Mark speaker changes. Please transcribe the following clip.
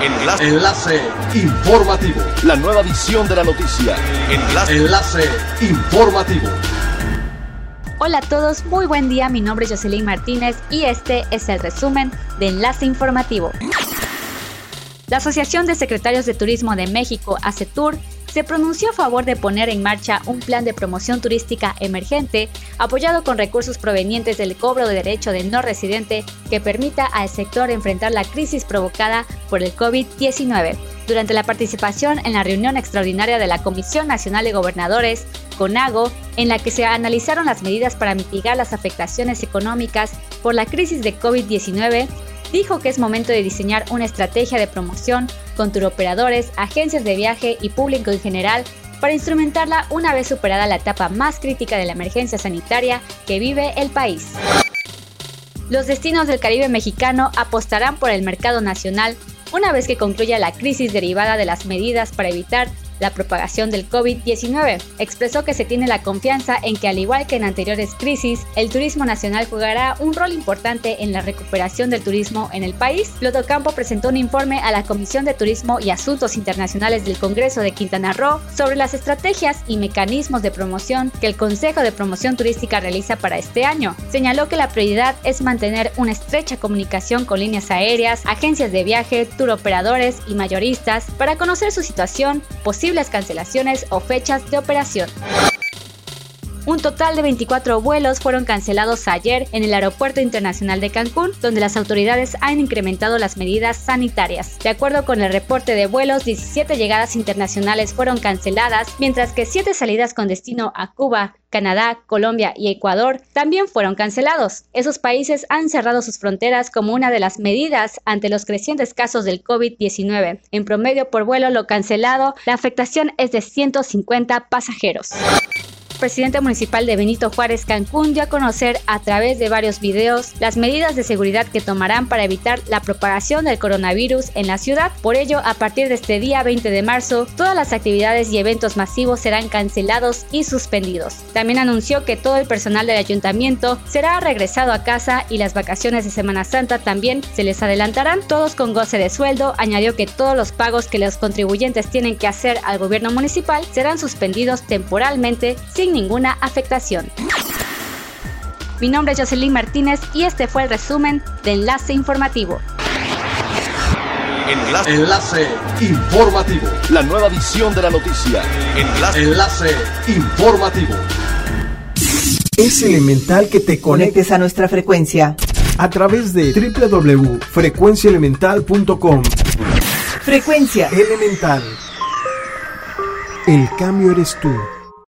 Speaker 1: Enlace. Enlace informativo.
Speaker 2: La nueva edición de la noticia.
Speaker 1: Enlace. Enlace informativo.
Speaker 3: Hola a todos, muy buen día. Mi nombre es Jocelyn Martínez y este es el resumen de Enlace Informativo. La Asociación de Secretarios de Turismo de México, ACETUR, se pronunció a favor de poner en marcha un plan de promoción turística emergente apoyado con recursos provenientes del cobro de derecho de no residente que permita al sector enfrentar la crisis provocada por el COVID-19. Durante la participación en la reunión extraordinaria de la Comisión Nacional de Gobernadores, CONAGO, en la que se analizaron las medidas para mitigar las afectaciones económicas por la crisis de COVID-19, dijo que es momento de diseñar una estrategia de promoción con turoperadores, agencias de viaje y público en general para instrumentarla una vez superada la etapa más crítica de la emergencia sanitaria que vive el país. Los destinos del Caribe mexicano apostarán por el mercado nacional una vez que concluya la crisis derivada de las medidas para evitar la propagación del COVID-19. Expresó que se tiene la confianza en que al igual que en anteriores crisis, el turismo nacional jugará un rol importante en la recuperación del turismo en el país. Loto Campo presentó un informe a la Comisión de Turismo y Asuntos Internacionales del Congreso de Quintana Roo sobre las estrategias y mecanismos de promoción que el Consejo de Promoción Turística realiza para este año. Señaló que la prioridad es mantener una estrecha comunicación con líneas aéreas, agencias de viaje, turoperadores y mayoristas para conocer su situación, posible posibles cancelaciones o fechas de operación. Un total de 24 vuelos fueron cancelados ayer en el Aeropuerto Internacional de Cancún, donde las autoridades han incrementado las medidas sanitarias. De acuerdo con el reporte de vuelos, 17 llegadas internacionales fueron canceladas, mientras que 7 salidas con destino a Cuba, Canadá, Colombia y Ecuador también fueron cancelados. Esos países han cerrado sus fronteras como una de las medidas ante los crecientes casos del COVID-19. En promedio por vuelo lo cancelado, la afectación es de 150 pasajeros presidente municipal de Benito Juárez Cancún dio a conocer a través de varios videos las medidas de seguridad que tomarán para evitar la propagación del coronavirus en la ciudad. Por ello, a partir de este día 20 de marzo, todas las actividades y eventos masivos serán cancelados y suspendidos. También anunció que todo el personal del ayuntamiento será regresado a casa y las vacaciones de Semana Santa también se les adelantarán, todos con goce de sueldo. Añadió que todos los pagos que los contribuyentes tienen que hacer al gobierno municipal serán suspendidos temporalmente sin ninguna afectación. Mi nombre es Jocelyn Martínez y este fue el resumen de Enlace Informativo.
Speaker 1: Enlace. Enlace Informativo.
Speaker 2: La nueva edición de la noticia.
Speaker 1: Enlace. Enlace Informativo.
Speaker 4: Es elemental que te conectes a nuestra frecuencia a través de www.frecuenciaelemental.com. Frecuencia Elemental. El cambio eres tú.